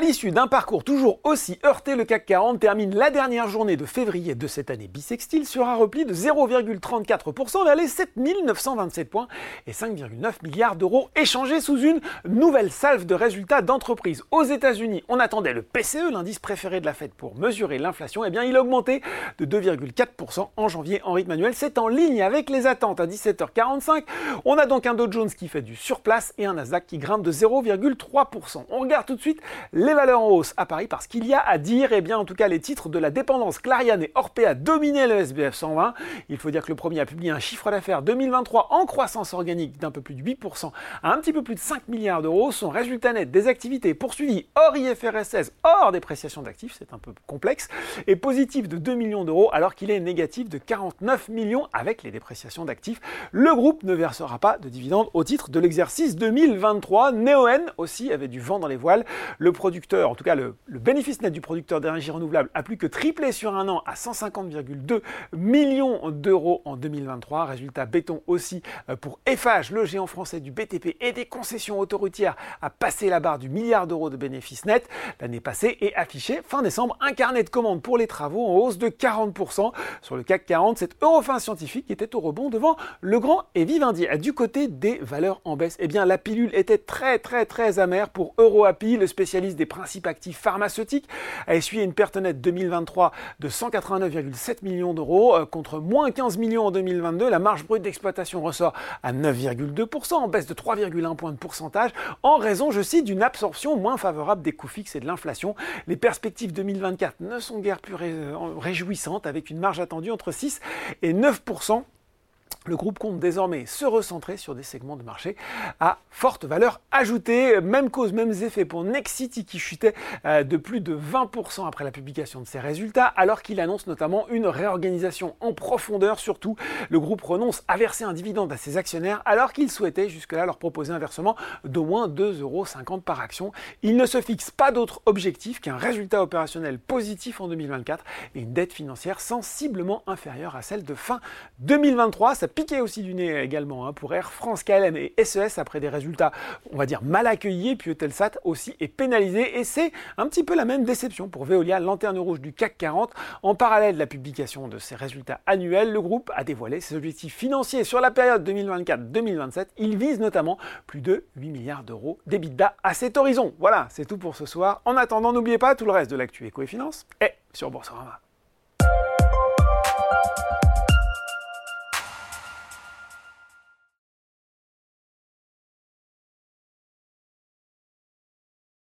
À l'issue d'un parcours toujours aussi heurté, le CAC 40 termine la dernière journée de février de cette année bissextile sur un repli de 0,34% vers les 7927 points et 5,9 milliards d'euros échangés sous une nouvelle salve de résultats d'entreprise. Aux États-Unis, on attendait le PCE, l'indice préféré de la Fed pour mesurer l'inflation. Eh bien, il a augmenté de 2,4% en janvier en rythme annuel. C'est en ligne avec les attentes à 17h45. On a donc un Dow Jones qui fait du surplace et un Nasdaq qui grimpe de 0,3%. On regarde tout de suite les valeurs en hausse à Paris parce qu'il y a à dire, et eh bien en tout cas les titres de la dépendance Clariane et Orpea dominaient le SBF 120. Il faut dire que le premier a publié un chiffre d'affaires 2023 en croissance organique d'un peu plus de 8% à un petit peu plus de 5 milliards d'euros. Son résultat net des activités poursuivies hors IFRS 16, hors dépréciation d'actifs, c'est un peu complexe, est positif de 2 millions d'euros alors qu'il est négatif de 49 millions avec les dépréciations d'actifs. Le groupe ne versera pas de dividendes au titre de l'exercice 2023. Neoen aussi avait du vent dans les voiles. Le en tout cas le, bénéfice net du producteur d'énergie renouvelable a plus que triplé sur un an à 150,2 millions d'euros en 2023. Résultat béton aussi euh, pour Eiffage, le géant français du BTP et des concessions autoroutières a passé la barre du milliard d'euros de bénéfices nets l'année passée et affiché fin décembre un carnet de commandes pour les travaux en hausse de 40%. Sur le CAC 40, c'est Eurofin Scientifique était au rebond devant le grand et Vivendi. Du côté des valeurs en baisse, eh bien la pilule était très très très amère pour EuroAPI, le spécialiste des principes actifs pharmaceutiques, a essuyé une perte nette 2023 de 189,7 millions d'euros euh, contre moins 15 millions en 2022. La marge brute d'exploitation ressort à 9,2% en baisse de 3,1 points de pourcentage en raison, je cite, d'une absorption moins favorable des coûts fixes et de l'inflation. Les perspectives 2024 ne sont guère plus réjouissantes avec une marge attendue entre 6 et 9% le groupe compte désormais se recentrer sur des segments de marché à forte valeur ajoutée. Même cause, mêmes effets pour Nexity qui chutait euh, de plus de 20% après la publication de ses résultats, alors qu'il annonce notamment une réorganisation en profondeur. Surtout, le groupe renonce à verser un dividende à ses actionnaires alors qu'il souhaitait jusque-là leur proposer un versement d'au moins 2,50€ par action. Il ne se fixe pas d'autre objectif qu'un résultat opérationnel positif en 2024 et une dette financière sensiblement inférieure à celle de fin 2023 piqué aussi du nez également hein, pour Air France, KLM et SES après des résultats, on va dire, mal accueillis. Puis Eutelsat aussi est pénalisé. Et c'est un petit peu la même déception pour Veolia, lanterne rouge du CAC 40. En parallèle de la publication de ses résultats annuels, le groupe a dévoilé ses objectifs financiers sur la période 2024-2027. Il vise notamment plus de 8 milliards d'euros d'EBITDA à cet horizon. Voilà, c'est tout pour ce soir. En attendant, n'oubliez pas tout le reste de l'actu éco et finance est sur Boursorama.